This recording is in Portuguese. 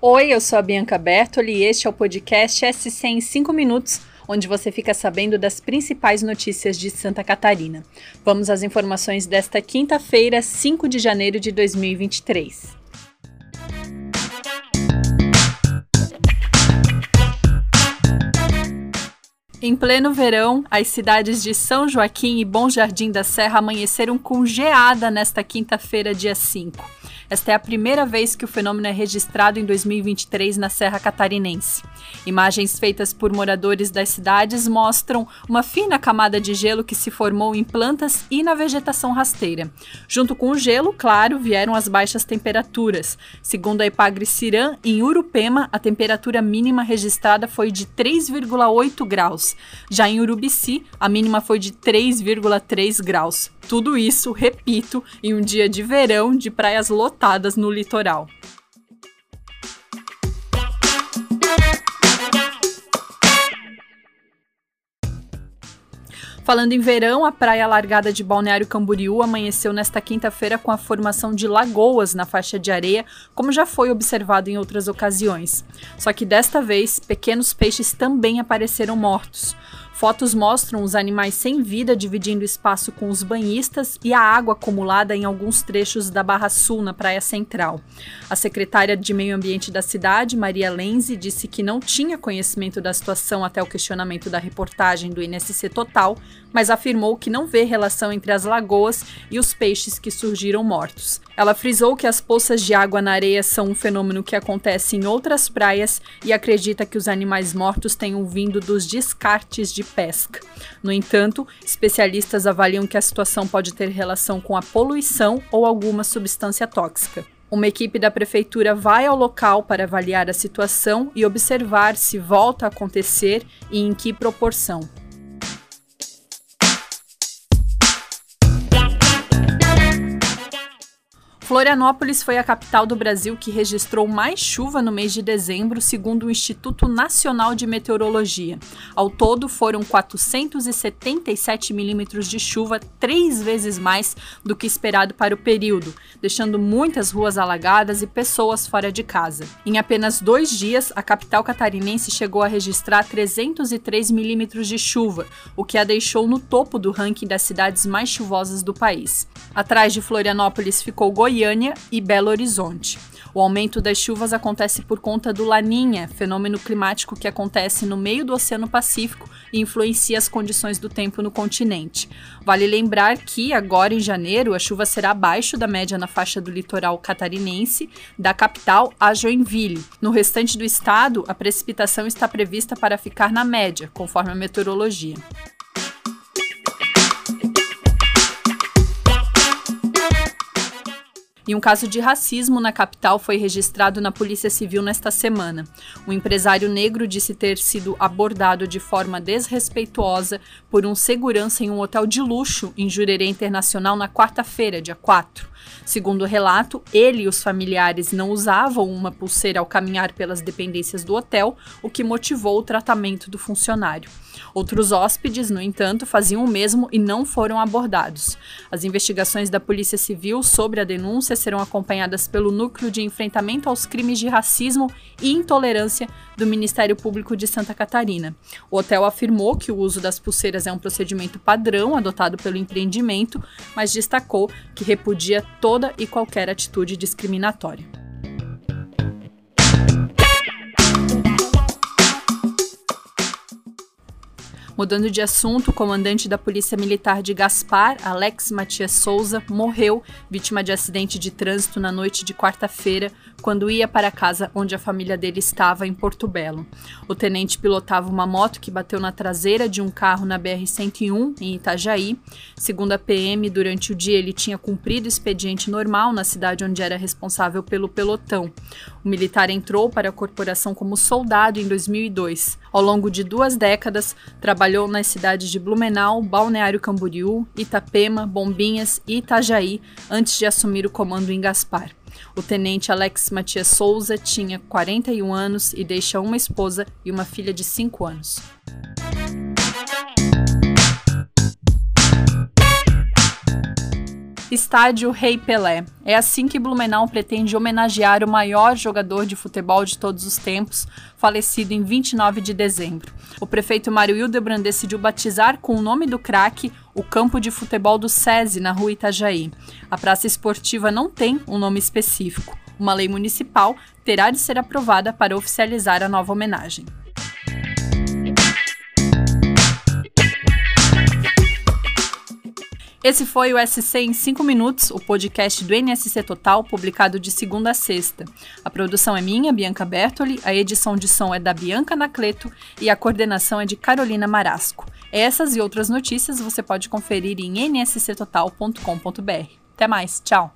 Oi, eu sou a Bianca Bertoli e este é o podcast SC em 5 minutos, onde você fica sabendo das principais notícias de Santa Catarina. Vamos às informações desta quinta-feira, 5 de janeiro de 2023. Em pleno verão, as cidades de São Joaquim e Bom Jardim da Serra amanheceram com geada nesta quinta-feira, dia 5. Esta é a primeira vez que o fenômeno é registrado em 2023 na Serra Catarinense. Imagens feitas por moradores das cidades mostram uma fina camada de gelo que se formou em plantas e na vegetação rasteira. Junto com o gelo, claro, vieram as baixas temperaturas. Segundo a Epagre Cirã, em Urupema, a temperatura mínima registrada foi de 3,8 graus. Já em Urubici, a mínima foi de 3,3 graus. Tudo isso, repito, em um dia de verão de praias lotadas no litoral. Falando em verão, a praia largada de Balneário Camboriú amanheceu nesta quinta-feira com a formação de lagoas na faixa de areia, como já foi observado em outras ocasiões. Só que desta vez, pequenos peixes também apareceram mortos. Fotos mostram os animais sem vida dividindo espaço com os banhistas e a água acumulada em alguns trechos da Barra Sul, na Praia Central. A secretária de Meio Ambiente da cidade, Maria Lenze, disse que não tinha conhecimento da situação até o questionamento da reportagem do INSC Total, mas afirmou que não vê relação entre as lagoas e os peixes que surgiram mortos. Ela frisou que as poças de água na areia são um fenômeno que acontece em outras praias e acredita que os animais mortos tenham vindo dos descartes de pesca. No entanto, especialistas avaliam que a situação pode ter relação com a poluição ou alguma substância tóxica. Uma equipe da prefeitura vai ao local para avaliar a situação e observar se volta a acontecer e em que proporção. Florianópolis foi a capital do Brasil que registrou mais chuva no mês de dezembro, segundo o Instituto Nacional de Meteorologia. Ao todo, foram 477 milímetros de chuva, três vezes mais do que esperado para o período, deixando muitas ruas alagadas e pessoas fora de casa. Em apenas dois dias, a capital catarinense chegou a registrar 303 milímetros de chuva, o que a deixou no topo do ranking das cidades mais chuvosas do país. Atrás de Florianópolis ficou Goiânia Goiânia e Belo Horizonte. O aumento das chuvas acontece por conta do Laninha, fenômeno climático que acontece no meio do Oceano Pacífico e influencia as condições do tempo no continente. Vale lembrar que, agora em janeiro, a chuva será abaixo da média na faixa do litoral catarinense, da capital a Joinville. No restante do estado, a precipitação está prevista para ficar na média, conforme a meteorologia. E um caso de racismo na capital foi registrado na Polícia Civil nesta semana. Um empresário negro disse ter sido abordado de forma desrespeituosa por um segurança em um hotel de luxo em Jurerê Internacional na quarta-feira, dia 4. Segundo o relato, ele e os familiares não usavam uma pulseira ao caminhar pelas dependências do hotel, o que motivou o tratamento do funcionário. Outros hóspedes, no entanto, faziam o mesmo e não foram abordados. As investigações da Polícia Civil sobre a denúncia serão acompanhadas pelo Núcleo de Enfrentamento aos Crimes de Racismo e Intolerância do Ministério Público de Santa Catarina. O hotel afirmou que o uso das pulseiras é um procedimento padrão adotado pelo empreendimento, mas destacou que repudia toda e qualquer atitude discriminatória. Mudando de assunto, o comandante da Polícia Militar de Gaspar, Alex Matias Souza, morreu vítima de acidente de trânsito na noite de quarta-feira, quando ia para a casa onde a família dele estava, em Porto Belo. O tenente pilotava uma moto que bateu na traseira de um carro na BR-101, em Itajaí. Segundo a PM, durante o dia ele tinha cumprido expediente normal na cidade onde era responsável pelo pelotão. O militar entrou para a corporação como soldado em 2002. Ao longo de duas décadas, trabalhou nas cidades de Blumenau, Balneário Camboriú, Itapema, Bombinhas e Itajaí antes de assumir o comando em Gaspar. O tenente Alex Matias Souza tinha 41 anos e deixa uma esposa e uma filha de 5 anos. Estádio Rei Pelé. É assim que Blumenau pretende homenagear o maior jogador de futebol de todos os tempos, falecido em 29 de dezembro. O prefeito Mário Hildebrand decidiu batizar com o nome do craque o campo de futebol do SESI, na rua Itajaí. A praça esportiva não tem um nome específico. Uma lei municipal terá de ser aprovada para oficializar a nova homenagem. Esse foi o SC em 5 minutos, o podcast do NSC Total, publicado de segunda a sexta. A produção é minha, Bianca Bertoli, a edição de som é da Bianca Nacleto e a coordenação é de Carolina Marasco. Essas e outras notícias você pode conferir em nsctotal.com.br. Até mais, tchau!